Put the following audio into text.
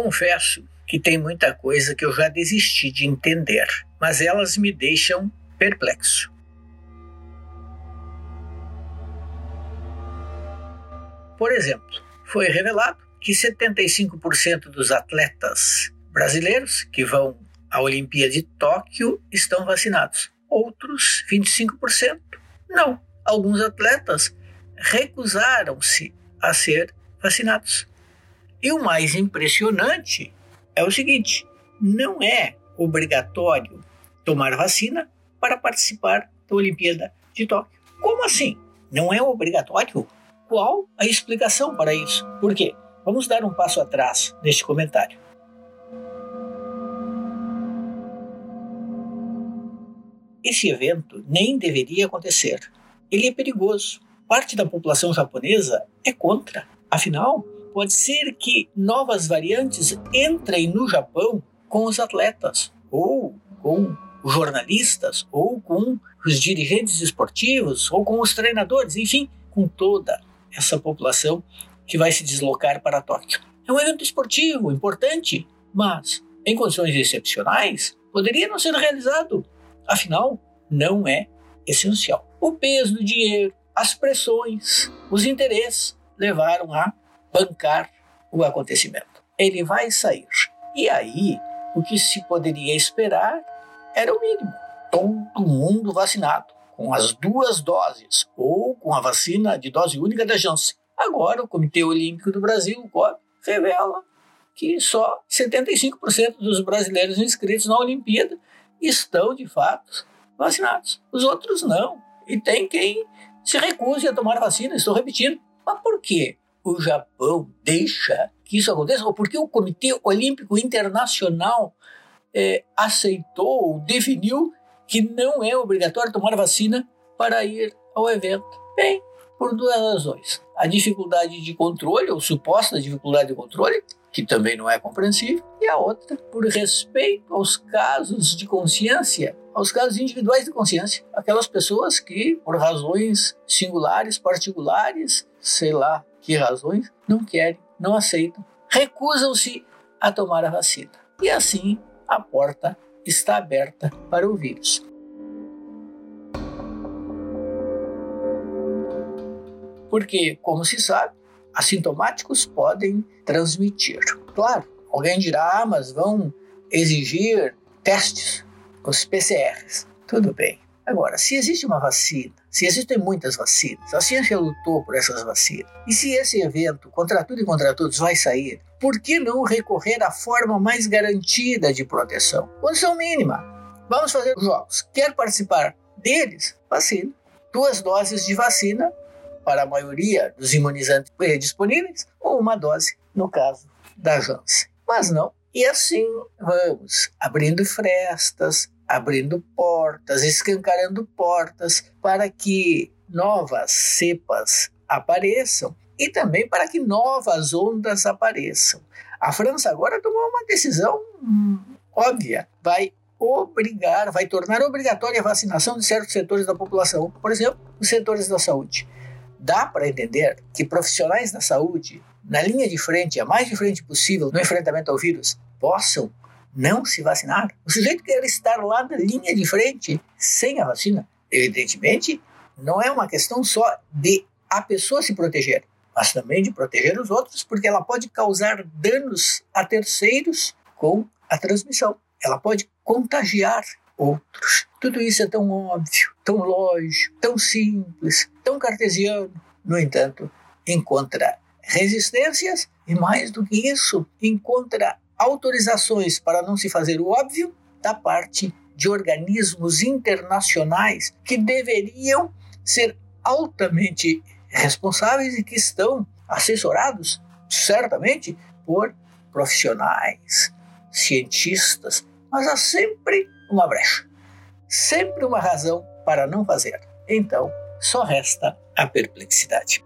Confesso que tem muita coisa que eu já desisti de entender, mas elas me deixam perplexo. Por exemplo, foi revelado que 75% dos atletas brasileiros que vão à Olimpíada de Tóquio estão vacinados. Outros 25% não. Alguns atletas recusaram-se a ser vacinados. E o mais impressionante é o seguinte: não é obrigatório tomar vacina para participar da Olimpíada de Tóquio. Como assim? Não é obrigatório? Qual a explicação para isso? Por quê? Vamos dar um passo atrás neste comentário. Esse evento nem deveria acontecer. Ele é perigoso. Parte da população japonesa é contra. Afinal, pode ser que novas variantes entrem no Japão com os atletas, ou com os jornalistas, ou com os dirigentes esportivos, ou com os treinadores, enfim, com toda essa população que vai se deslocar para Tóquio. É um evento esportivo importante, mas em condições excepcionais poderia não ser realizado. Afinal, não é essencial. O peso do dinheiro, as pressões, os interesses levaram a bancar o acontecimento. Ele vai sair. E aí, o que se poderia esperar era o mínimo: todo mundo vacinado, com as duas doses, ou com a vacina de dose única da Janssen. Agora, o Comitê Olímpico do Brasil, o COB, revela que só 75% dos brasileiros inscritos na Olimpíada estão, de fato, vacinados. Os outros não. E tem quem se recuse a tomar vacina, estou repetindo. Mas por quê? O Japão deixa que isso aconteça? Ou porque o Comitê Olímpico Internacional é, aceitou, definiu que não é obrigatório tomar vacina para ir ao evento? Bem, por duas razões. A dificuldade de controle, ou suposta dificuldade de controle, que também não é compreensível, e a outra, por respeito aos casos de consciência, aos casos individuais de consciência, aquelas pessoas que, por razões singulares, particulares, sei lá, que razões, não querem, não aceitam, recusam-se a tomar a vacina. E assim a porta está aberta para o vírus. Porque, como se sabe, assintomáticos podem transmitir. Claro, alguém dirá, ah, mas vão exigir testes, os PCRs. Tudo bem. Agora, se existe uma vacina, se existem muitas vacinas, a ciência lutou por essas vacinas, e se esse evento, contra tudo e contra todos, vai sair, por que não recorrer à forma mais garantida de proteção? Condição mínima. Vamos fazer os jogos. Quer participar deles? Vacina. Duas doses de vacina para a maioria dos imunizantes disponíveis, ou uma dose, no caso da Janssen. Mas não. E assim vamos abrindo frestas, abrindo portas, escancarando portas para que novas cepas apareçam e também para que novas ondas apareçam. A França agora tomou uma decisão hum, óbvia, vai obrigar, vai tornar obrigatória a vacinação de certos setores da população, por exemplo, os setores da saúde. Dá para entender que profissionais da saúde, na linha de frente, a mais de frente possível no enfrentamento ao vírus, possam não se vacinar. O sujeito quer estar lá na linha de frente sem a vacina. Evidentemente, não é uma questão só de a pessoa se proteger, mas também de proteger os outros, porque ela pode causar danos a terceiros com a transmissão. Ela pode contagiar outros. Tudo isso é tão óbvio, tão lógico, tão simples, tão cartesiano. No entanto, encontra resistências e, mais do que isso, encontra autorizações para não se fazer o óbvio da parte de organismos internacionais que deveriam ser altamente responsáveis e que estão assessorados, certamente, por profissionais, cientistas, mas há sempre uma brecha, sempre uma razão para não fazer. Então, só resta a perplexidade.